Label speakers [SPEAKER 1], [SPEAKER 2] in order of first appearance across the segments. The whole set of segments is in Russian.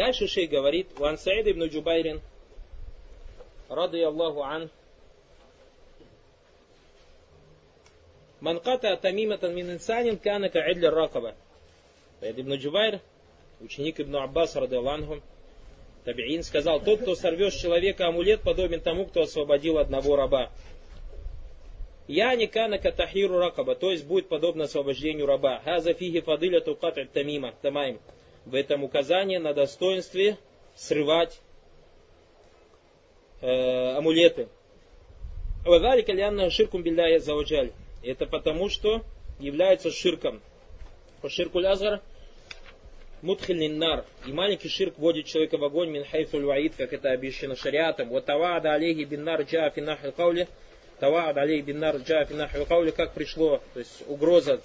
[SPEAKER 1] Дальше шей говорит, «Ван Саид ибн Джубайрин, рады Аллаху ан, Манката тамиматан мин инсанин кана ка'идля ракаба». Саид ибн Джубайр, ученик ибн Аббас, рады Аллаху, Табиин сказал, тот, кто сорвет с человека амулет, подобен тому, кто освободил одного раба. Я не кана катахиру ракаба, то есть будет подобно освобождению раба. Хаза фиги фадыля тукат тамима, тамаим. В этом указание на достоинстве срывать э, амулеты. Ширкум. Это потому, что является ширком. Ширкуль азгар мудхилин нар. И маленький ширк вводит человека в огонь мин хайфуль ваид, как это обещано шариатом. Вот тавада алейхи бин нар джа финахи каули. Таваад алей бин нар джа финахи каули, как пришло, то есть угроза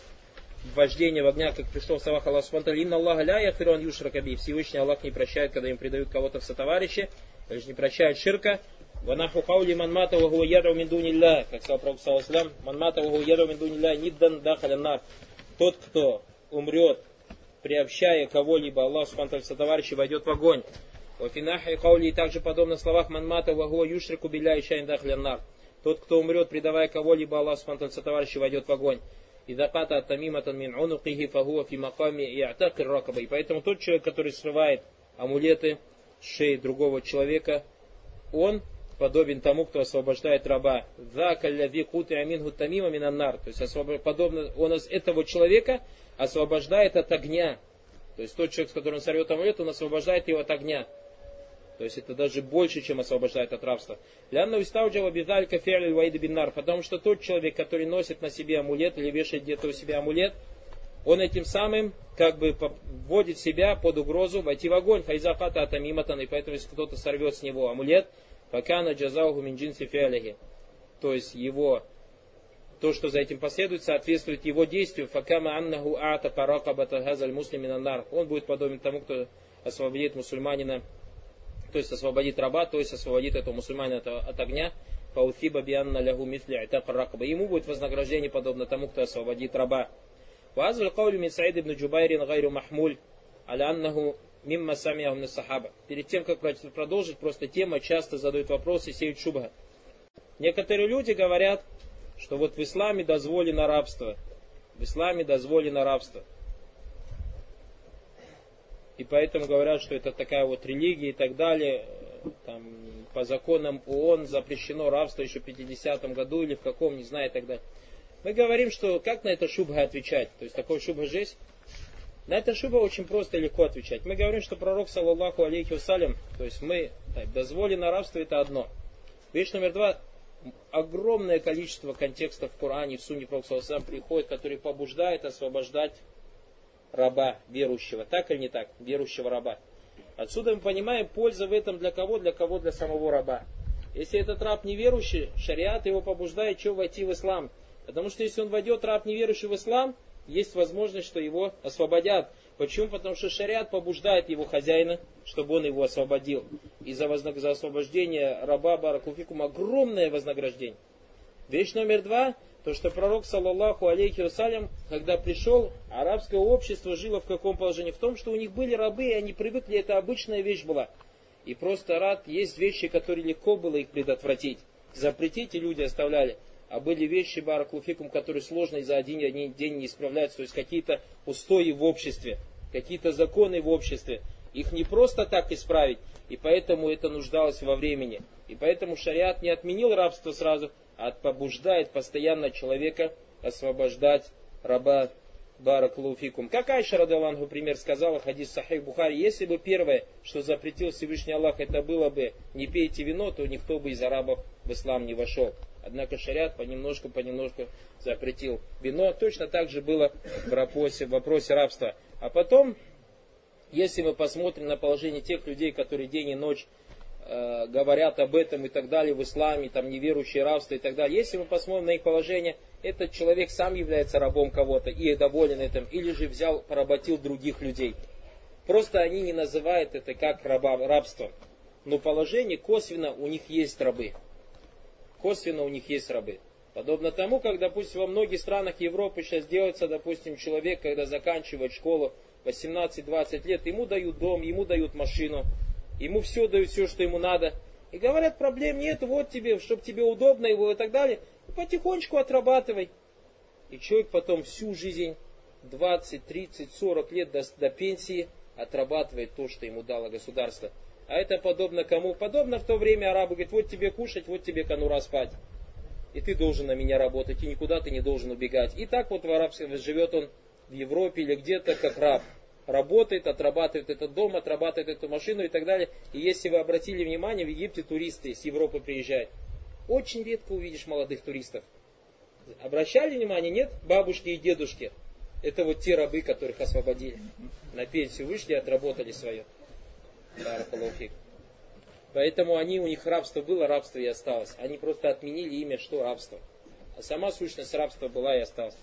[SPEAKER 1] вождения в огня, как пришло в словах Аллаха Субтитры, «Инна Аллаха ля яхфирон юшракаби». Всевышний Аллах не прощает, когда им предают кого-то в сотоварищи, же не прощает ширка. Ванаху каули манмата ваху ядру мин дунилля, как сказал Пророк Саласлам, манмата ваху ядру мин дунилля, ниддан дахаля нар. Тот, кто умрет, приобщая кого-либо Аллаху Субтитры сотоварищи, войдет в огонь. Вафинахи каули также подобно словах манмата ваху юшрику билля и шайн дахаля нар. Тот, кто умрет, предавая кого-либо Аллаху Субтитры сотоварищи, войдет в огонь. «Ида ката тамиматан мин онукихи фагуа фи маками и атак ракаба». И поэтому тот человек, который срывает амулеты с шеи другого человека, он подобен тому, кто освобождает раба. То есть подобно он из этого человека освобождает от огня. То есть тот человек, с которым он сорвет амулет, он освобождает его от огня. То есть это даже больше, чем освобождает от рабства. Лянна устауджава бидалька фи'ль ваида биннар. Потому что тот человек, который носит на себе амулет или вешает где-то у себя амулет, он этим самым как бы вводит себя под угрозу войти в огонь. Файзахата атамиматан. И поэтому, если кто-то сорвет с него амулет, факана джазауху минджинси фи'ляхи. То есть его то, что за этим последует, соответствует его действию. Факама аннаху ата паракабата газаль муслимина Он будет подобен тому, кто освободит мусульманина то есть освободит раба, то есть освободит этого мусульманина от, от огня, фаутиба бианна лягу митля ракаба. Ему будет вознаграждение подобно тому, кто освободит раба. Вазаль каулю мин Саид ибн Джубайрин гайру махмуль, аля аннаху мимма самиаху сахаба. Перед тем, как продолжить, просто тема часто задают вопросы, сеют шубха. Некоторые люди говорят, что вот в исламе дозволено рабство. В исламе дозволено рабство. И поэтому говорят, что это такая вот религия и так далее. Там, по законам ООН запрещено рабство еще в 50-м году или в каком, не знаю, и так далее. Мы говорим, что как на это шубха отвечать? То есть такой шубха же есть? На это шуба очень просто и легко отвечать. Мы говорим, что пророк, саллаллаху алейхи вассалям, то есть мы, так, дозволено рабство это одно. Вещь номер два, огромное количество контекстов в Коране, в Сунне Пророка приходит, который побуждает освобождать раба верующего. Так или не так? Верующего раба. Отсюда мы понимаем, польза в этом для кого? Для кого? Для самого раба. Если этот раб неверующий, шариат его побуждает что войти в ислам. Потому что если он войдет, раб неверующий в ислам, есть возможность, что его освободят. Почему? Потому что шариат побуждает его хозяина, чтобы он его освободил. И за, вознаг... за освобождение раба Баракуфикум огромное вознаграждение. Вещь номер два. То, что пророк, саллаллаху алейхи вассалям, когда пришел, арабское общество жило в каком положении? В том, что у них были рабы, и они привыкли, это обычная вещь была. И просто рад, есть вещи, которые легко было их предотвратить. Запретить и люди оставляли. А были вещи, баракулфикум, которые сложно и за один, день не исправляются. То есть какие-то устои в обществе, какие-то законы в обществе. Их не просто так исправить, и поэтому это нуждалось во времени. И поэтому шариат не отменил рабство сразу, а побуждает постоянно человека освобождать раба Бараклуфикум. Как Айша Радалангу пример сказала, хадис Сахих Бухари, если бы первое, что запретил Всевышний Аллах, это было бы не пейте вино, то никто бы из арабов в ислам не вошел. Однако шариат понемножку, понемножку запретил вино. Точно так же было в вопросе, в вопросе рабства. А потом, если мы посмотрим на положение тех людей, которые день и ночь Э, говорят об этом и так далее в исламе, там неверующие рабство и так далее. Если мы посмотрим на их положение, этот человек сам является рабом кого-то и доволен этим, или же взял, поработил других людей. Просто они не называют это как раба, рабство. Но положение косвенно у них есть рабы. Косвенно у них есть рабы. Подобно тому, как, допустим, во многих странах Европы сейчас делается, допустим, человек, когда заканчивает школу, 18-20 лет, ему дают дом, ему дают машину, ему все дают, все, что ему надо. И говорят, проблем нет, вот тебе, чтобы тебе удобно его и так далее. И потихонечку отрабатывай. И человек потом всю жизнь, 20, 30, 40 лет до, до пенсии, отрабатывает то, что ему дало государство. А это подобно кому? Подобно в то время арабы говорят, вот тебе кушать, вот тебе конура спать. И ты должен на меня работать, и никуда ты не должен убегать. И так вот в арабском живет он в Европе или где-то как раб. Работает, отрабатывает этот дом, отрабатывает эту машину и так далее. И если вы обратили внимание, в Египте туристы с Европы приезжают. Очень редко увидишь молодых туристов. Обращали внимание, нет? Бабушки и дедушки. Это вот те рабы, которых освободили. На пенсию вышли, отработали свое. Поэтому они, у них рабство было, рабство и осталось. Они просто отменили имя, что рабство. А сама сущность рабства была и осталась.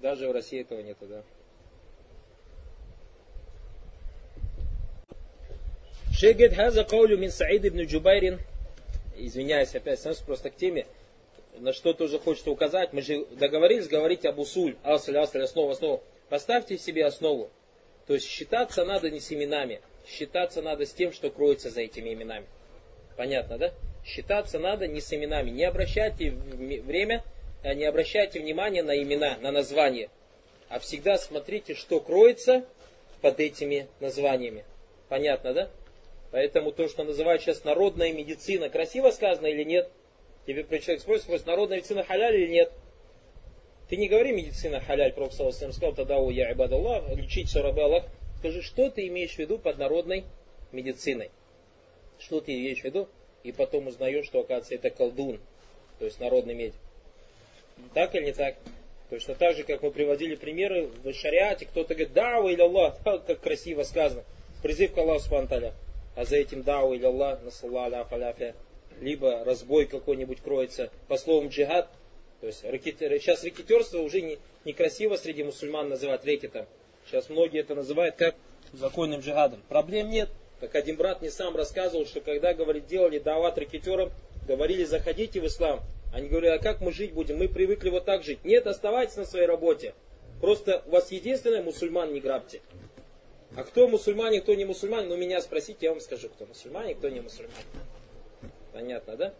[SPEAKER 1] Даже в России этого нету, да. Шегет хаза каулю мин Саид ибн Джубайрин. Извиняюсь, опять становится просто к теме. На что тоже хочется указать. Мы же договорились говорить об усуль. Асль, асль, основа, основа. Поставьте себе основу. То есть считаться надо не с именами. Считаться надо с тем, что кроется за этими именами. Понятно, да? Считаться надо не с именами. Не обращайте время не обращайте внимания на имена, на названия, а всегда смотрите, что кроется под этими названиями. Понятно, да? Поэтому то, что называют сейчас народная медицина, красиво сказано или нет? Тебе человек спросит, спросит, народная медицина халяль или нет? Ты не говори медицина халяль, Пророк сказал, тогда у я ибадаллах, лечить все рабы Аллах. Скажи, что ты имеешь в виду под народной медициной? Что ты имеешь в виду? И потом узнаешь, что, оказывается, это колдун, то есть народный медик. Так или не так? Точно так же, как мы приводили примеры в шариате, кто-то говорит, дау или Аллах, как красиво сказано, призыв к Аллаху Субтитры а за этим дау или Аллах, насалла аляфа либо разбой какой-нибудь кроется, по словам джихад, то есть рэкетер, сейчас рэкетерство уже не, некрасиво среди мусульман называть рэкетом. Сейчас многие это называют как законным джихадом. Проблем нет. Как один брат мне сам рассказывал, что когда, говорит, делали дават рэкетерам, говорили, заходите в ислам, они говорили, а как мы жить будем? Мы привыкли вот так жить. Нет, оставайтесь на своей работе. Просто у вас единственное, мусульман не грабьте. А кто мусульманин, кто не мусульманин, ну меня спросите, я вам скажу, кто мусульманин, кто не мусульманин. Понятно, да?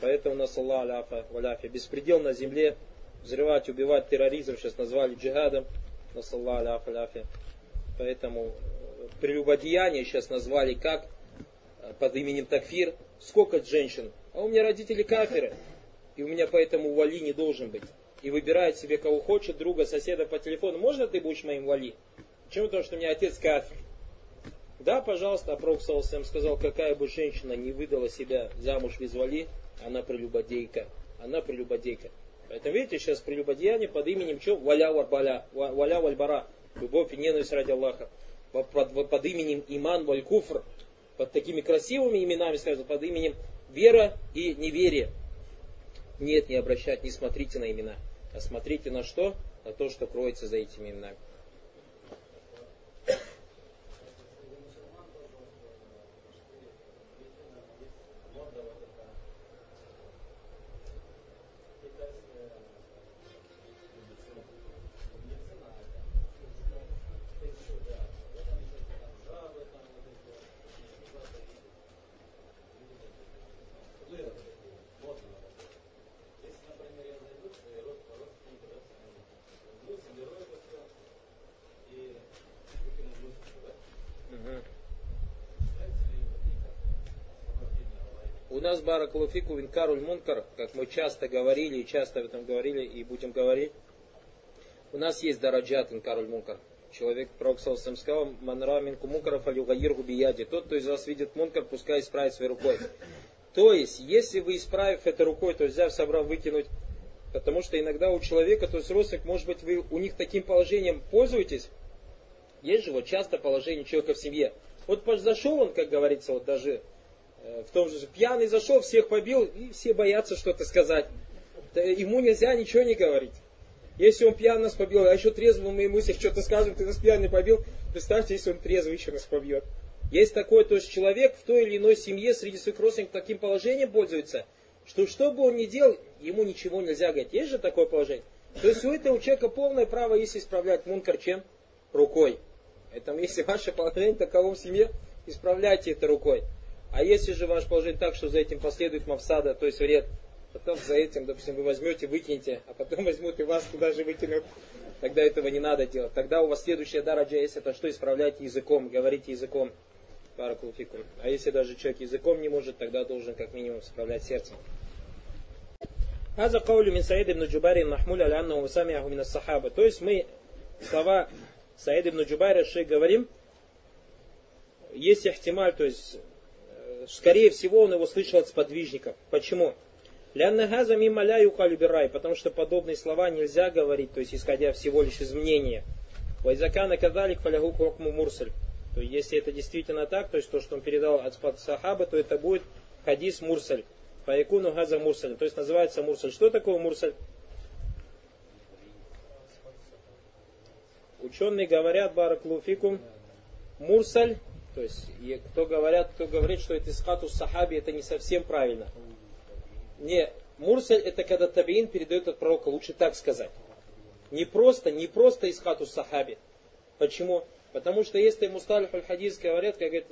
[SPEAKER 1] Поэтому нас Аллах аляфа, валяфа, беспредел на земле, взрывать, убивать терроризм, сейчас назвали джихадом, нас Аллах аляфа, аляфа. Поэтому э, прелюбодеяние сейчас назвали как? Э, под именем Такфир. Сколько женщин а у меня родители каферы, и у меня поэтому вали не должен быть. И выбирает себе кого хочет, друга, соседа по телефону. Можно ты будешь моим вали? Почему? Потому что у меня отец кафир. Да, пожалуйста, а Пророк Салсам сказал, какая бы женщина не выдала себя замуж без вали, она прелюбодейка. Она прелюбодейка. Поэтому видите, сейчас прелюбодеяние под именем что? Валя вальбаля, валя вальбара. Любовь и ненависть ради Аллаха. Под, под, под именем Иман валькуфр. Под такими красивыми именами, скажем, под именем Вера и неверие. Нет, не обращать, не смотрите на имена, а смотрите на что? На то, что кроется за этими именами. Нас баракулуфику винкаруль мункар, как мы часто говорили и часто об этом говорили и будем говорить, у нас есть дараджат инкаруль мункар. Человек, пророк Салсам сказал, манра минку мункаров алюгаир бияди. Тот, кто из вас видит мункар, пускай исправит своей рукой. То есть, если вы исправив это рукой, то есть взяв, собрав, выкинуть, потому что иногда у человека, то есть родственник, может быть, вы у них таким положением пользуетесь, есть же вот часто положение человека в семье. Вот зашел он, как говорится, вот даже в том же, пьяный зашел, всех побил, и все боятся что-то сказать. Ему нельзя ничего не говорить. Если он пьян нас побил, а еще трезвым мы ему если что-то скажем, ты нас пьяный побил, представьте, если он трезвый еще нас побьет. Есть такой, то есть человек в той или иной семье среди своих родственников таким положением пользуется, что что бы он ни делал, ему ничего нельзя говорить. Есть же такое положение? То есть у этого человека полное право есть исправлять мункар чем? Рукой. Поэтому если ваше положение таково в семье, исправляйте это рукой. А если же ваше положение так, что за этим последует мавсада, то есть вред, потом за этим, допустим, вы возьмете, выкинете, а потом возьмут и вас туда же выкинут, тогда этого не надо делать. Тогда у вас следующая дараджа есть, это что исправляйте языком, говорите языком. Баракулфикум. А если даже человек языком не может, тогда должен как минимум справлять сердцем. Хаза каулю мин Саид ибн Джубари махмуль аля аннаху самиаху сахаба. То есть мы слова Саид ибн Джубайра шей говорим, есть ихтималь, то есть скорее всего он его слышал от сподвижников. Почему? Лянна газа мимо ля потому что подобные слова нельзя говорить, то есть исходя всего лишь из мнения. Вайзакана кадалик фалягу хукму мурсаль. То есть если это действительно так, то есть то, что он передал от сахаба, то это будет хадис мурсаль. Фаякуну газа мурсаль. То есть называется мурсаль. Что такое мурсаль? Ученые говорят, бараклуфикум, мурсаль, то есть кто говорят, кто говорит, что это искатус сахаби, это не совсем правильно. Не, мурсаль это когда табиин передает от пророка, лучше так сказать. Не просто, не просто из хату сахаби. Почему? Потому что если мусталих аль-хадис говорят, как говорит,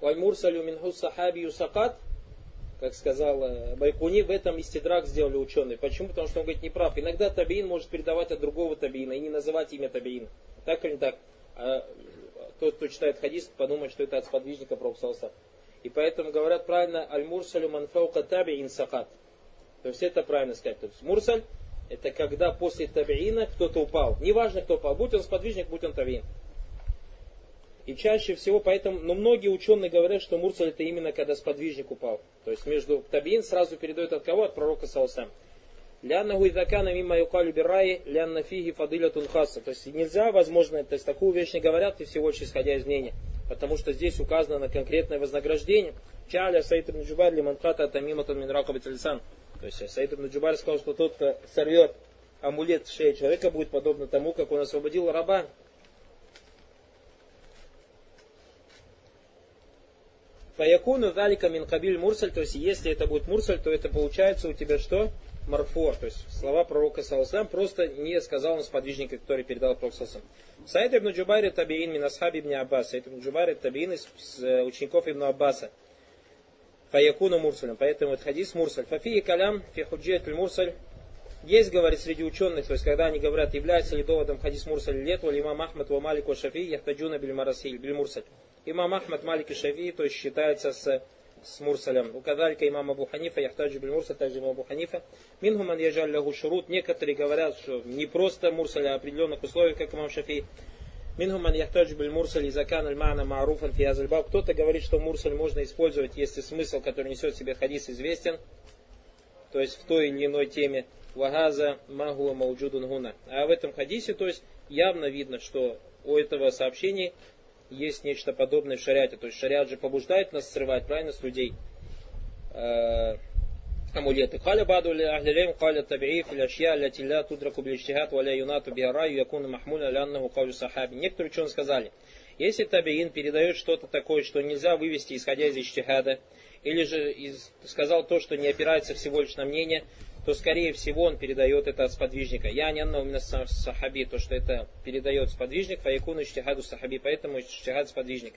[SPEAKER 1] валь мурсалю минху сахаби юсакат, как сказал э, Байкуни, в этом истидрак сделали ученые. Почему? Потому что он говорит неправ. Иногда табиин может передавать от другого табиина и не называть имя табиина. Так или не так? Тот, кто читает хадис, подумает, что это от сподвижника Пророка и поэтому говорят правильно аль-мурсалю манфаука таби инсакат. То есть это правильно сказать. То есть мурсаль это когда после табиина кто-то упал. Неважно, кто упал. Будь он сподвижник, будь он табиин. И чаще всего, поэтому, но многие ученые говорят, что мурсаль это именно когда сподвижник упал. То есть между табиин сразу передает от кого? От пророка Саусам. Ляннаху идакана мимо юкалю бирай, лянна фиги фадыля тунхаса. То есть нельзя, возможно, то есть такую вещь не говорят, и всего лишь исходя из мнения потому что здесь указано на конкретное вознаграждение. Чаля Саид ибн Джубар лиманхата тамиматун мин ракабит То есть Саид ибн Джубар сказал, что тот, кто сорвет амулет в шее человека, будет подобно тому, как он освободил раба. Фаякуну далика мин кабиль мурсаль, то есть если это будет мурсаль, то это получается у тебя что? Марфор, то есть слова пророка Саласам просто не сказал он сподвижника, который передал пророк Саласам. Саид ибн Джубайр табиин мин асхаби ибн Аббас. Саид ибн Джубайр табиин из э, учеников ибн Аббаса. Фаякуну мурсалем. Поэтому это хадис мурсаль. Фафии калям фи худжият мурсаль. Есть, говорит, среди ученых, то есть когда они говорят, является ли доводом хадис мурсаль лет, или имам Ахмад ва Малик ва Шафи, яхтаджуна биль марасиль, биль мурсаль. Имам Ахмад, Малик и Шафи, то есть считается с с мурсалем. У кадалька имам Абу Ханифа, яхтаджу биль мурсаль, также имам Абу Ханифа. Мингуман яжаль лягу шурут. Некоторые говорят, что не просто мурсаль, а определенных условиях, как имам Шафи. Мингуман яхтаджу биль мурсаль, изакан аль мана маруфан фиазальбаб. Кто-то говорит, что мурсаль можно использовать, если смысл, который несет в себе хадис, известен. То есть в той или иной теме. Вагаза магуа мауджудун гуна. А в этом хадисе, то есть явно видно, что у этого сообщения есть нечто подобное в шариате. То есть шариат же побуждает нас срывать, правильно, с людей э, амулеты. Халя баду ли ахлилем, халя табии, филяшья, ля тилля, тудраку билиштихат, валя юнату биараю, якуна махмуля, ляннаху каулю сахаби. Некоторые ученые сказали, если табиин передает что-то такое, что нельзя вывести, исходя из иштихада, или же из, сказал то, что не опирается всего лишь на мнение, то скорее всего он передает это от сподвижника. Я не анна именно сахаби, то что это передает сподвижник, фаякуну иштихаду сахаби, поэтому иштихад сподвижник.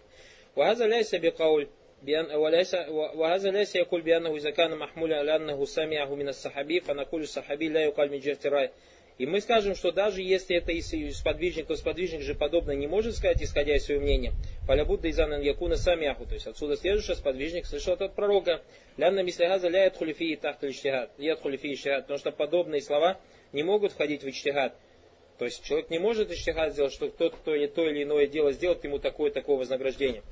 [SPEAKER 1] Вахаза ляйса бикауль, وهذا ليس يقول بأنه إذا كان محمولا على أنه سمعه من الصحابي فنقول الصحابي لا يقال من جهة الرأي и мы скажем, что даже если это из сподвижник, то сподвижник же подобно не может сказать, исходя из своего мнения. Фалябудда изанан якуна самяху. То есть отсюда следует, что сподвижник слышал от пророка. Лянна мислягаза ля хулифии иштихад. Яд хулифии иштихад. Потому что подобные слова не могут входить в иштихад. То есть человек не может иштихад сделать, что тот, кто то или иное дело сделает, ему такое-такое вознаграждение.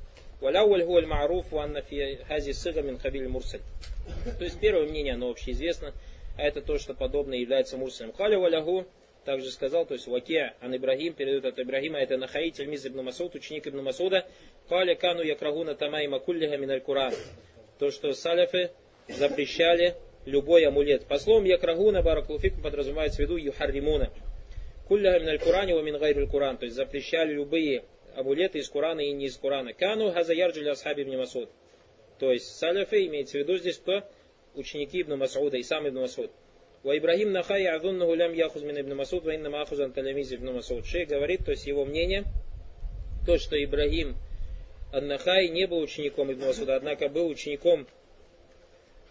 [SPEAKER 1] То есть первое мнение, оно общеизвестно. А это то, что подобное является мурсалем. Халя валягу, также сказал, то есть Вакия Ан Ибрагим, передает от Ибрагима, это Нахаи, Тельмиз ибн Масуд, ученик ибн Масуда, Халя Кану Якрагуна Тамай Макуллиха Миналь Куран. То, что саляфы запрещали любой амулет. По словам Якрагуна, Баракулфикум подразумевается в виду Юхарримуна. Кулляха Миналь Курани ва Мин Куран. То есть запрещали любые амулеты из Курана и не из Курана. Кану Газаярджи Асхаби ибн Масуд. То есть саляфы имеется в виду здесь кто? Ученики Ибн Масуда и сам Ибн Масуд. Ва Ибрагим Нахай Адуннаху лям яхуз мин ибн Масуд, ва инна махузан талямиз ибн Масуд. Шейх говорит, то есть его мнение, то, что Ибрагим Аннахай не был учеником Ибн Масуда, однако был учеником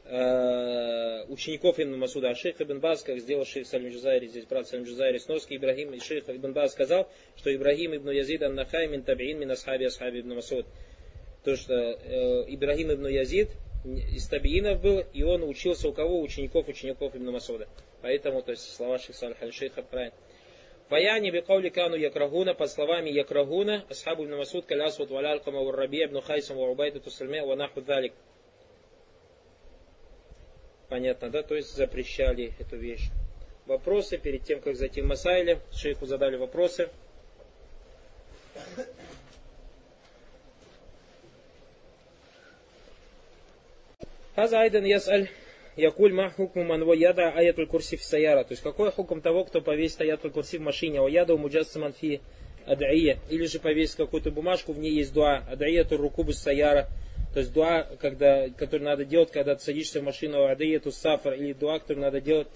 [SPEAKER 1] э, учеников Ибн Масуда. А шейх Ибн Баз, как сделал шейх Салим Джузайри, здесь брат Салим Джузайри Сноский, Ибрагим, и шейх Ибн Баз сказал, что Ибрагим Ибн Язид Аннахай мин табиин мин асхаби асхаби Ибн Масуд. То, что э, Ибрагим Ибн Язид из табиинов был, и он учился у кого? Учеников, учеников Ибн Масуда. Поэтому, то есть, слова шейх Салих Аль-Шейха правильно. Фаяни бикаули кану якрагуна, под словами якрагуна, асхабу ибн Масуд, калясват валялкама, варраби, ибн Хайсам, варубайта, тусальме, ванаху далик. Понятно, да? То есть запрещали эту вещь. Вопросы перед тем, как зайти в Масайле. Шейху задали вопросы. Хаза айдан ясаль якуль ма хукму манво яда аятуль курси в саяра. То есть какой хуком того, кто повесит аятуль курсив в машине, а яда у муджаса манфи адаия. Или же повесит какую-то бумажку, в ней есть дуа, адаия ту рукубу саяра. То есть дуа, когда, который надо делать, когда ты садишься в машину, адаия ту сафар, или дуа, который надо делать,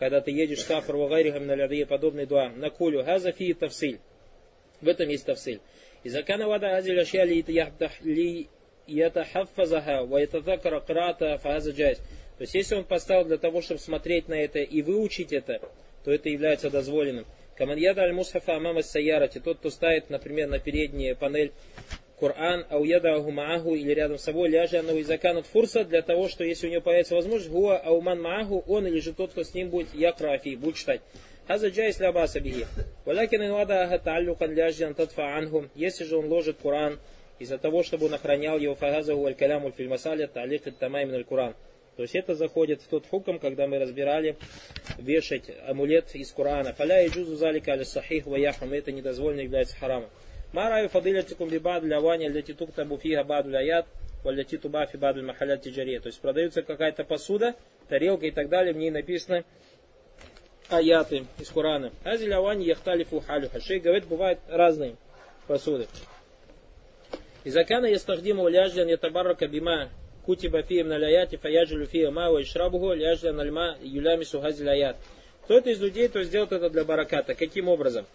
[SPEAKER 1] когда ты едешь сафар, вагайрихам на адаия, подобный дуа. На кулю, газафи тавсиль. В этом есть тавсиль. И закана вода азиля шья ли ятахаффазаха это ятадакара кратаха фаза джайз. То есть, если он поставил для того, чтобы смотреть на это и выучить это, то это является дозволенным. Каманьяда аль-мусхафа амама саярати. Тот, кто ставит, например, на переднюю панель Коран, ауяда агумаагу или рядом с собой, ляжа ану и заканут фурса, для того, что если у него появится возможность, гуа ауман маагу, он или же тот, кто с ним будет, якрафи, будет читать. Хаза джайс лябаса Если же он ложит Коран, из-за того, чтобы он охранял его фагазаху аль-каляму фильмасаля, талик тамаймин аль-Куран. То есть это заходит в тот хуком, когда мы разбирали вешать амулет из Корана. Фаля и джузу залика аля сахих ваяхам. Это недозволено является харамом. Мараю фадилятикум бибад для ваня для титук табуфига баду аят валяти тубафи баду махалят тиджаре. То есть продается какая-то посуда, тарелка и так далее, в ней написано аяты из Корана. Азиль авани яхталифу халю. Шей говорит, бывают разные посуды. Изакана ястахдиму ляжлян ятабаррака бима кутиба фием наляяти фаяджелю фия ма ва ишрабуху ляжля нальма юлями сухази лаят. Кто-то из людей то сделает это для бараката. Каким образом?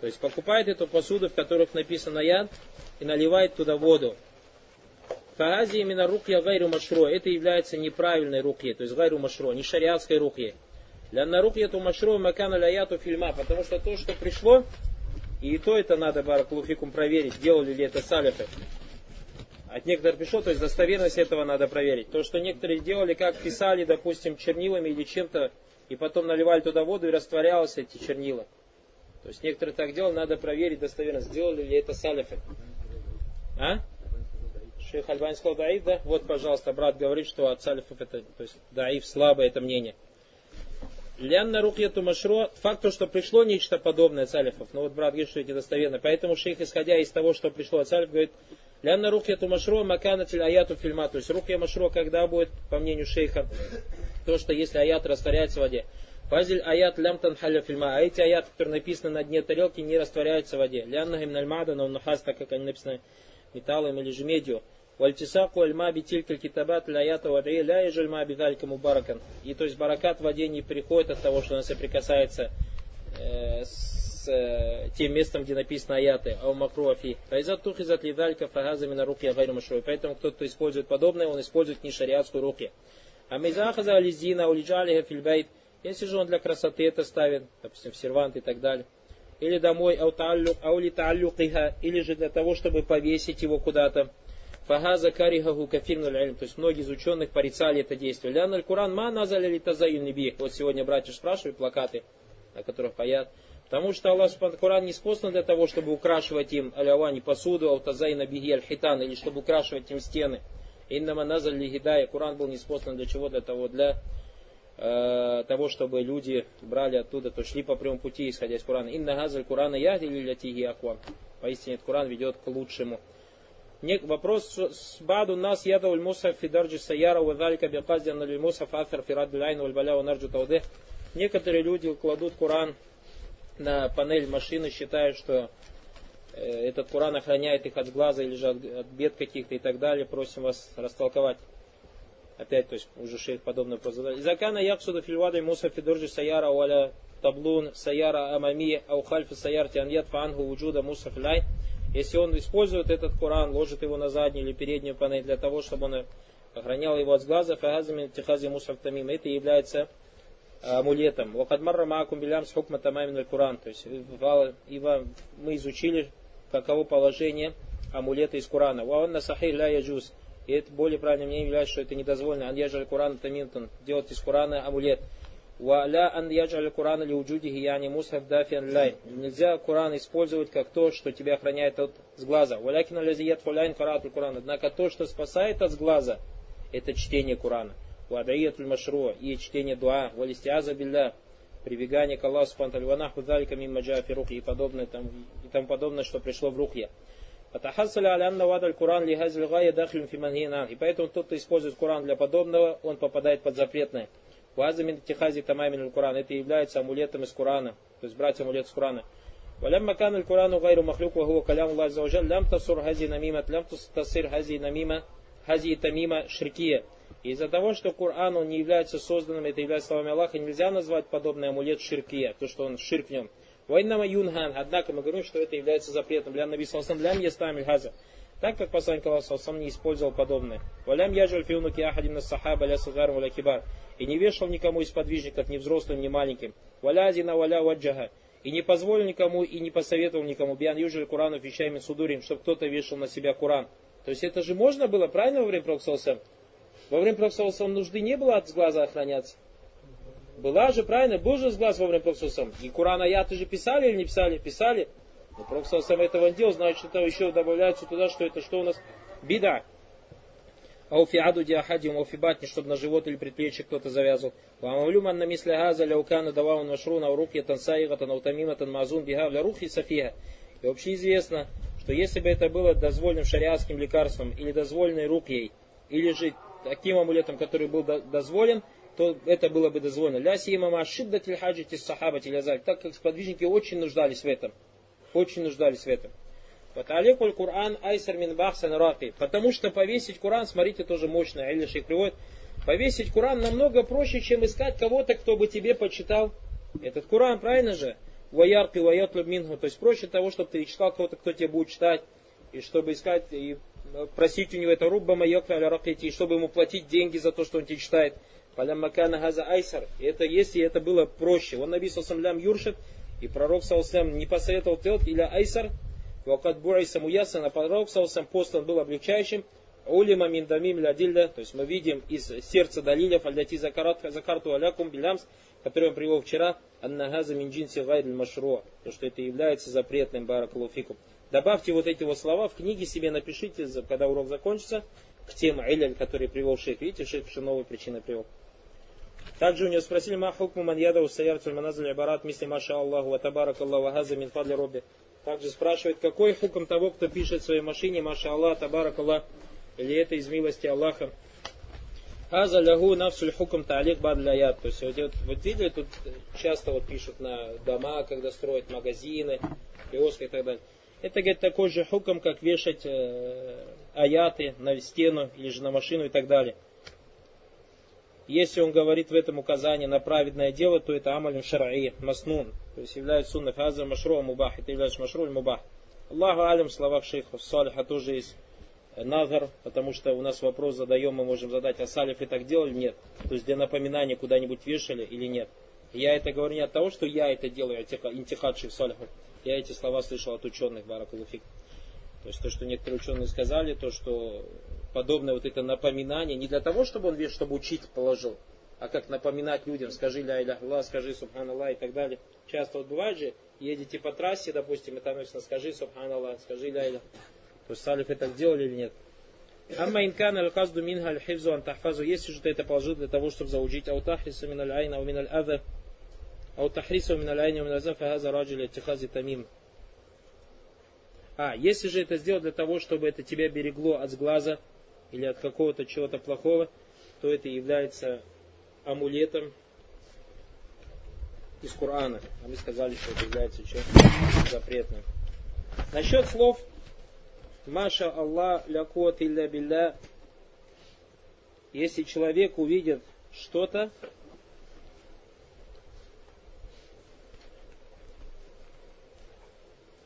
[SPEAKER 1] То есть покупает эту посуду, в которых написано яд, и наливает туда воду. Фагази именно рукья гайру машро. Это является неправильной рукьей, то есть гайру машро, не шариатской рукьей. Для на рукья ту машро макана ляяту фильма, потому что то, что пришло, и то это надо баракулуфикум проверить, делали ли это салифы. От некоторых пришло, то есть достоверность этого надо проверить. То, что некоторые делали, как писали, допустим, чернилами или чем-то, и потом наливали туда воду и растворялось эти чернила. То есть некоторые так делали, надо проверить достоверность, сделали ли это салифы. А? Шейх Альбани сказал даиф, да? Вот, пожалуйста, брат говорит, что от салифов это, то есть даиф слабое это мнение. Лянна рухьяту машро, факт то, что пришло нечто подобное от салифов. Но вот брат говорит, что эти достоверно. Поэтому шейх, исходя из того, что пришло от салифов, говорит, Лянна рухьяту машро маканатель аяту фильма. То есть рухья машро, когда будет, по мнению шейха, то, что если аят растворяется в воде. Фазиль аят лямтан халя фильма. А эти аяты, которые написаны на дне тарелки, не растворяются в воде. Лянна гим нальмада, но нахас, так как они написаны металлом или же медью. Вальтисаку альма битилькаль китабат лаята вадри ля ежальма бидалька мубаракан. И то есть баракат в воде не приходит от того, что она соприкасается э, с э, тем местом, где написано аяты, ау макруафи. Файзат тухизат лидалька фагаза мина рукья гайру машруй. Поэтому кто-то использует подобное, он использует не шариатскую рухи. А мизахаза ализина улиджалиха фильбайт. Если же он для красоты это ставит, допустим, в сервант и так далее. Или домой, аулиталюкиха, или же для того, чтобы повесить его куда-то. Фагаза карихаху кафирнуль ильм. То есть многие из ученых порицали это действие. Лян Куран ма назали ли тазаюн Вот сегодня братья спрашивают плакаты, на которых паят. Потому что Аллах Коран не способен для того, чтобы украшивать им алявани посуду, аутазай на биги аль-хитан, или чтобы украшивать им стены. Иннама назаль ли гидая. Коран был не способен для чего? Для того, для э, того, чтобы люди брали оттуда, то шли по прямому пути, исходя из Корана. Инна газаль Корана яхди ли лятиги аквам. Поистине Коран ведет к лучшему. Вопрос с баду нас ядау мусаф фидарджи саяра вадалька биказди на мусаф афер фирад лайну вальбаля нарджу тауде. Некоторые люди кладут Коран на панель машины считают, что э, этот Куран охраняет их от глаза или же от, бед каких-то и так далее. Просим вас растолковать. Опять, то есть уже шейх подобное просто. Закана яксуда фильвада муса фидуржи саяра уаля таблун саяра амами аухальфи саяр тианьят фангу вуджуда муса филай. Если он использует этот Коран, ложит его на заднюю или переднюю панель для того, чтобы он охранял его от глаза, фагазами тихази мусаф тамим. Это является амулетом. Вакадмарра маакум билям с тамамин Куран. То есть мы изучили, каково положение амулета из Курана. Ваанна сахих ля яджуз. И это более правильным мнением является, что это недозволено. Ан яджаль Куран таминтон. Делать из Курана амулет. Ва ля ан яджаль Куран ли уджудихи яни мусхаф дафиан лай. Нельзя Куран использовать как то, что тебя охраняет от сглаза. Валякин алязият фуляйн каратуль Куран. Однако то, что спасает от сглаза, это чтение Курана. Вадаиятуль машруа и чтение дуа. Валистиаза билля прибегание к Аллаху Субтитры Ванаху Залика Мимма Джафи Рухи и подобное там, и тому подобное, что пришло в Рухье. Фатахасаля аля анна вада Куран ли газль гая дахлим фимангинан. И поэтому тот, кто использует Куран для подобного, он попадает под запретное. Ваза мин тихази тамамин Куран. Это является амулетом из Курана. То есть брать амулет из Курана. ولما كان القرآن غير مخلوق وهو كلام الله عز وجل لم تصر هذه نميمة لم تصير هذه نميمة هذه تميمة شركية из-за того, что Коран он не является созданным, это является словами Аллаха, нельзя назвать подобный амулет ширкия, то, что он ширк в нем. Вайнама юнхан, однако мы говорим, что это является запретом. Для Наби Салсам, для Мьястамиль Газа. Так как посланник Аллаха Салсам не использовал подобное. Валям яджаль фиунуки ахадим на сахаба ля сагару ля кибар. И не вешал никому из подвижников, ни взрослым, ни маленьким. Валя азина валя ваджаха. И не позволил никому и не посоветовал никому. Биан юджаль Курану вещами судурим, чтобы кто-то вешал на себя Куран. То есть это же можно было, правильно во время Пророка Во время Пророка нужды не было от глаза охраняться. Была же, правильно, был же сглаз во время Пророка И Куран аяты же писали или не писали? Писали. Но Пророк этого не делал, значит, это еще добавляется туда, что это что у нас? Беда. Ауфи аду диахадим, ауфи батни, чтобы на живот или предплечье кто-то завязывал. Вамавлюман на мисля газа ляукана давал машруна урухья тансаигата наутамиматан мазун бига для рухи сафига. И вообще известно, что если бы это было дозволенным шариатским лекарством или дозволенной рукьей, или же таким амулетом, который был дозволен, то это было бы дозволено. Ля сима ашиддатиль хаджити сахаба тилязаль. Так как сподвижники очень нуждались в этом. Очень нуждались в этом. Ваталикуль Кур'ан айсар мин бахсан раки. Потому что повесить Кур'ан, смотрите, тоже мощно. Или шейх приводит. Повесить Кур'ан намного проще, чем искать кого-то, кто бы тебе почитал. Этот Кур'ан, правильно же? Ваярки, ваятлю мингу. То есть проще того, чтобы ты читал кого-то, кто тебе будет читать. И чтобы искать и просить у него это рубба майокна и чтобы ему платить деньги за то, что он тебе читает. Паляммакана газа айсар. Это если это было проще. Он написал самлям юршит, и пророк Саусам не посоветовал делать или айсар, вакат буайса муясан, а пророк Саусам послан был облегчающим, улима миндамим лядилля, то есть мы видим из сердца далиля, фальдати закарту алякум билямс, который он привел вчера, аннагаза минджинси гайдль машро, то что это является запретным баракалуфикум. Добавьте вот эти вот слова в книге себе напишите, когда урок закончится, к тем иляль, которые привел шейх. Видите, шейх еще новые причины привел. Также у него спросили, ма хукму ман яда усаяр тульманазаль абарат мисли маша Аллаху ва Аллаху газа мин фадли робби. Также спрашивает, какой хукм того, кто пишет в своей машине маша Аллах, табарак Аллах, или это из милости Аллаха. Аза лягу нафсуль хукм таалик бадляят. То есть вот, вот, видели, тут часто вот пишут на дома, когда строят магазины, киоски и так далее. Это, говорит, такой же хукм, как вешать э, аяты на стену или же на машину и так далее. Если он говорит в этом указании на праведное дело, то это амаль шараи, маснун. То есть является сунна фаза машру мубах. Это является машру мубах. Аллаху алим в словах шейха Салиха тоже есть назар, потому что у нас вопрос задаем, мы можем задать, а салифы так делали? Нет. То есть для напоминания куда-нибудь вешали или нет. Я это говорю не от того, что я это делаю, а интихад шейх Салихов. Я эти слова слышал от ученых, Баракулуфик. То есть то, что некоторые ученые сказали, то, что подобное вот это напоминание, не для того, чтобы он весь, чтобы учить положил, а как напоминать людям, скажи ля иля Аллах, скажи субханаллах и так далее. Часто вот бывает же, едете по трассе, допустим, и там написано, скажи субханаллах, скажи ля иля. То есть салифы так делали или нет? Амма инкан аль казду минха аль хивзу ан тахфазу, если же ты это положил для того, чтобы заучить аутахрису мин аль айна, мин аль ада, аутахрису мин аль айна, мин аль аза, фахаза раджили тихази тамим. А, если же это сделать для того, чтобы это тебя берегло от сглаза или от какого-то чего-то плохого, то это является амулетом из Корана. А мы сказали, что это является чем запретным. Насчет слов Маша Аллах ля кот илля билля если человек увидит что-то,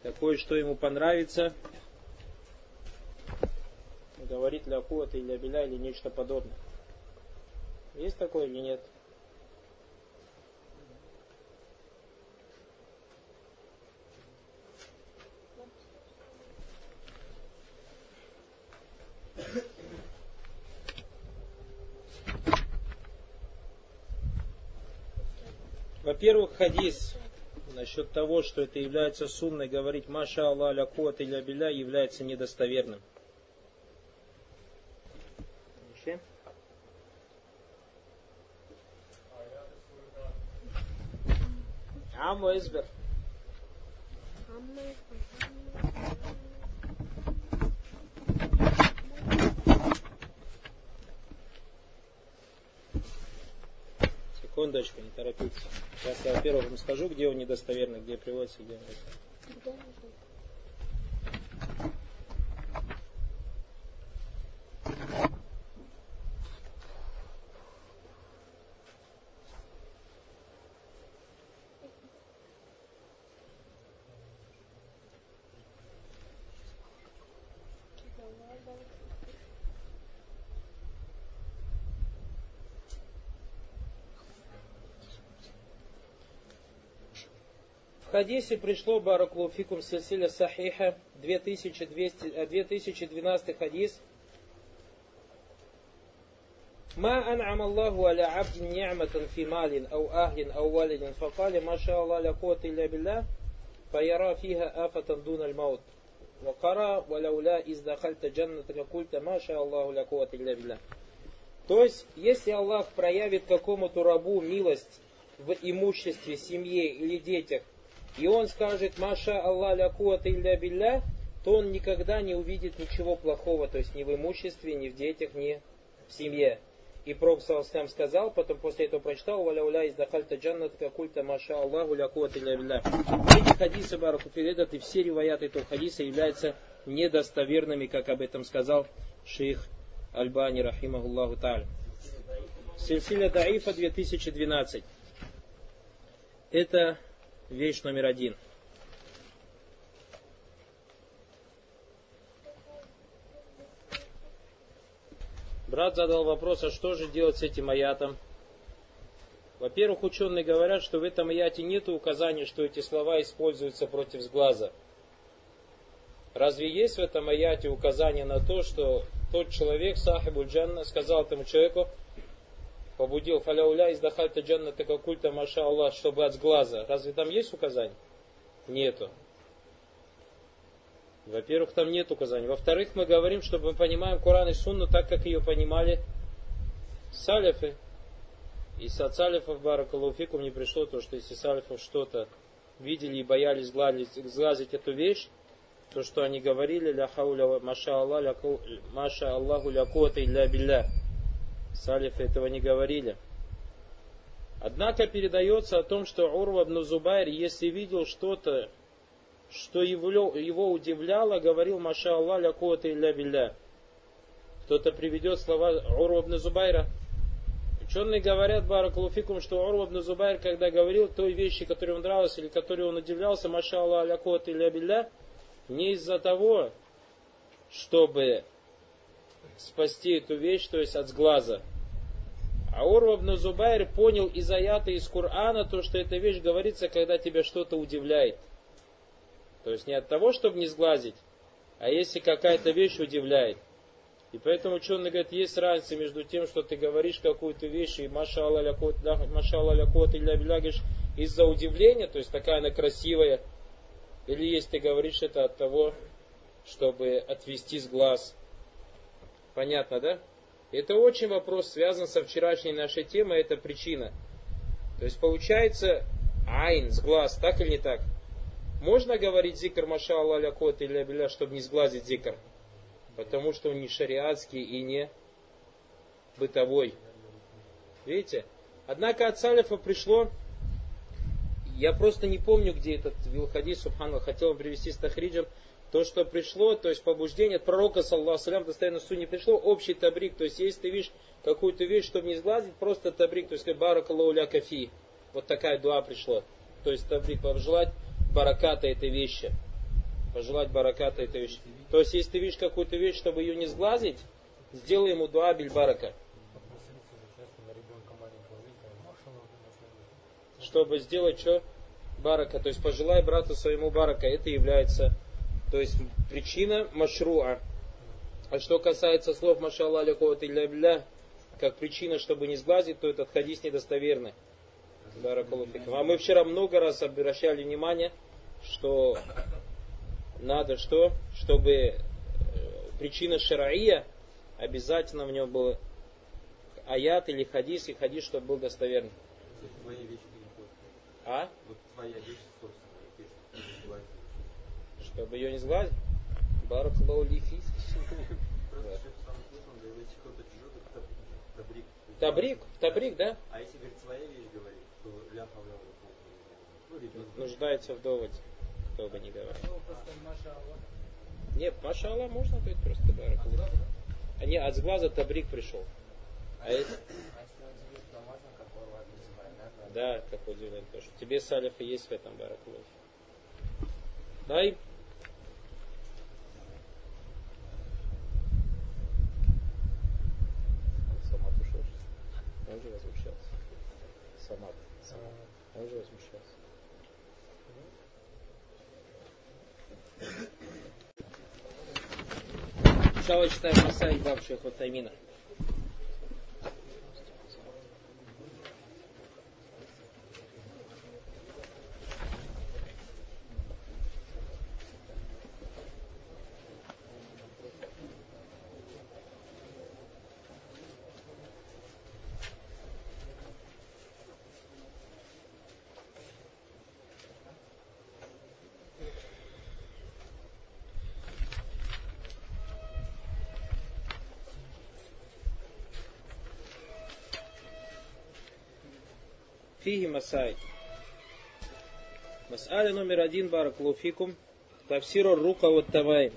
[SPEAKER 1] такое, что ему понравится, говорит ля куата или абиля или нечто подобное. Есть такое или нет? Во-первых, хадис насчет того, что это является сунной, говорить Маша Аллах ля куат или абиля является недостоверным. Скажу, где он недостоверный, где приводится, где он. хадисе пришло Бараклуфикум Сильсиля Сахиха 2200, 2012 хадис. ما أنعم الله على عبد نعمة في مال أو أهل أو والد فقال ما شاء الله لا قوة إلا بالله فيرى فيها آفة دون الموت وقرأ ولولا إذ دخلت جنتك قلت ما شاء الله لا قوة إلا بالله То есть, если Аллах проявит какому-то рабу милость в имуществе, семье или детях, и он скажет «Маша Аллах ля куата илля билля», то он никогда не увидит ничего плохого, то есть ни в имуществе, ни в детях, ни в семье. И Пророк Саласлам сказал, потом после этого прочитал, «Валя уля из дахальта джаннат какульта маша Аллаху ля куата илля билля». Эти хадисы Баракуфир, этот и все риваяты этого хадиса являются недостоверными, как об этом сказал шейх Альбани, рахимахуллаху та'аля. Сильсиля Даифа 2012. Это вещь номер один. Брат задал вопрос, а что же делать с этим аятом? Во-первых, ученые говорят, что в этом аяте нет указания, что эти слова используются против сглаза. Разве есть в этом аяте указание на то, что тот человек, сахибу джанна, сказал этому человеку, побудил фаляуля из дахальта джанната какульта маша Аллах, чтобы от сглаза. Разве там есть указание? Нету. Во-первых, там нет указаний. Во-вторых, мы говорим, чтобы мы понимаем Коран и Сунну так, как ее понимали салифы. И с салифов Баракалуфикум не пришло то, что если салифов что-то видели и боялись сглазить эту вещь, то, что они говорили, ля хауля маша Аллах, маша Аллаху ля куата илля билля. Салифы этого не говорили. Однако передается о том, что Урва ибн Зубайр, если видел что-то, что его, удивляло, говорил Маша Аллах ля куата илля билля. Кто-то приведет слова Урва ибн Зубайра. Ученые говорят, Баракулуфикум, что Урва ибн Зубайр, когда говорил той вещи, которой он нравилась или которой он удивлялся, Маша Аллах ля куата илля билля, не из-за того, чтобы спасти эту вещь, то есть от сглаза. А Урва ибн Зубайр понял из аята из Корана то, что эта вещь говорится, когда тебя что-то удивляет. То есть не от того, чтобы не сглазить, а если какая-то вещь удивляет. И поэтому ученый говорит, есть разница между тем, что ты говоришь какую-то вещь, и маша Аллах лякот или говоришь из-за удивления, то есть такая она красивая, или если ты говоришь это от того, чтобы отвести с глаз Понятно, да? Это очень вопрос связан со вчерашней нашей темой, это причина. То есть получается айн, с глаз, так или не так? Можно говорить зикр маша Аллах кот или абиля, чтобы не сглазить зикр? Потому что он не шариатский и не бытовой. Видите? Однако от Салифа пришло, я просто не помню, где этот Вилхадис, Субхану, хотел привести с Тахриджем, то, что пришло, то есть побуждение от пророка, саллаху салям, достоянно не пришло, общий табрик, то есть если ты видишь какую-то вещь, чтобы не сглазить, просто табрик, то есть баракаллаху ля кафи. Вот такая дуа пришла. То есть табрик, пожелать бараката этой вещи. Пожелать бараката этой вещи. То есть если ты видишь какую-то вещь, чтобы ее не сглазить, сделай ему дуа биль барака. Чтобы сделать что? Барака. То есть пожелай брату своему барака. Это является то есть причина машруа. А что касается слов машалла лякот или бля, как причина, чтобы не сглазить, то этот хадис недостоверный. А мы вчера много раз обращали внимание, что надо что? Чтобы э, причина шараия, обязательно в нем был аят или хадис, и хадис, чтобы был достоверный. А? Вот твоя вещь чтобы ее не сглазить. Баракалау лифис. Табрик, табрик, да?
[SPEAKER 2] А если, говорит, своя вещь говорит, то ля
[SPEAKER 1] ну, Нуждается в доводе, кто бы не говорил. Нет, Маша Аллах можно говорить просто Баракалау. А не, от сглаза табрик пришел. А это... Да, как удивлен тоже. Тебе салифа есть в этом Баракалау. Дай. Он же возмущался. Самат. Самат. Он же возмущался. Сначала читаем Масай Бабших Таймина. Фиги Масай. Масаля номер один, Баракулуфикум. Тавсиру рука вот тавай.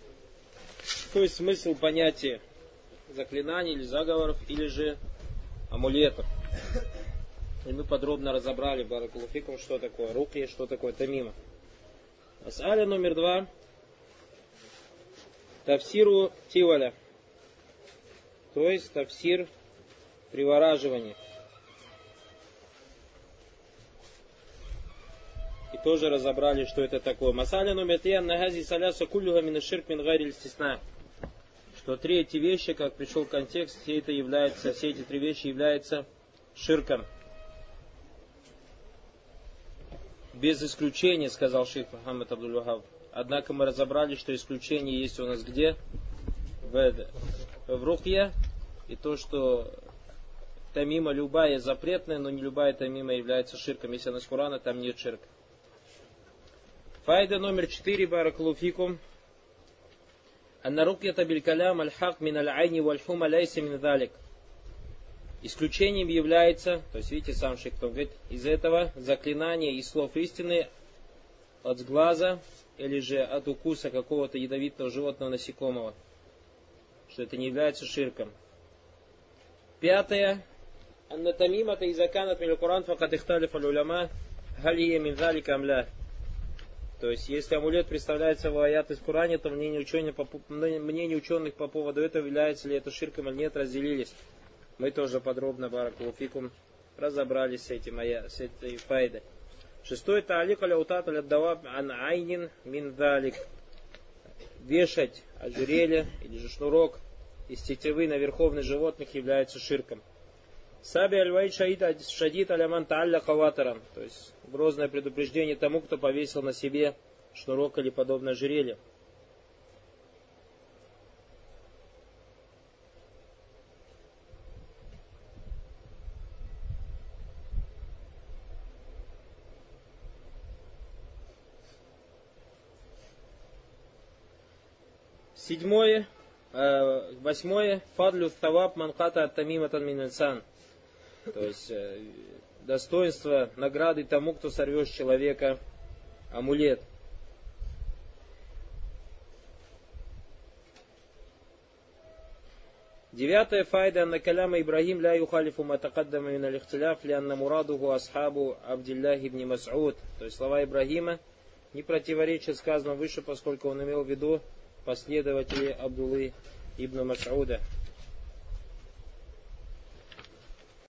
[SPEAKER 1] То есть смысл понятия заклинаний или заговоров, или же амулетов. И мы подробно разобрали Баракулуфикум, что такое руки, что такое тамима. Масаля номер два. Тавсиру тиваля. То есть тавсир привораживания. Тоже разобрали, что это такое. Масаля номер три, нагази саляса кулюга минаширк мин гариль стесна. Что три эти вещи, как пришел контекст, все это является, все эти три вещи являются ширком. Без исключения, сказал шейх Мухаммад Абдул Однако мы разобрали, что исключение есть у нас где? В, в Рухье. И то, что тамима любая запретная, но не любая тамима является ширком. Если она с Курана, там нет ширка. Файда номер четыре, баракулуфикум. Анна рукьята билькалям аль-хак мин аль-айни валь-хума ляйся мин далик. Исключением является, то есть видите, сам шейх говорит, из этого заклинания и слов истины от сглаза или же от укуса какого-то ядовитого животного насекомого. Что это не является ширком. Пятое. Аннатамимата изаканат мил Куран факат ихталиф аль-уляма галия мин амля. То есть, если амулет представляется в аят из Коране, то мнение ученых, по, мнение ученых по поводу этого, является ли это ширком или нет, разделились. Мы тоже подробно, Баракулуфикум, разобрались с, этим, с этой файдой. Шестой таалик аляутат аляддаваб ан айнин мин далик. Вешать ожерелье или же шнурок из тетивы на верховных животных является ширком. Саби аль-Ваид шадид аляман та'алля. То есть грозное предупреждение тому, кто повесил на себе шнурок или подобное ожерелье. Седьмое, э, восьмое, фадлю таваб манката от тамиматан минальсан. То есть э, достоинство награды тому, кто сорвешь человека амулет. Девятая файда на каляма Ибрагим ля юхалифу матакаддама мин алихтиляф ля анна мурадуху асхабу Абдилляхи ибн Мас'уд. То есть слова Ибрагима не противоречат сказанному выше, поскольку он имел в виду последователей Абдулы ибн Масауда.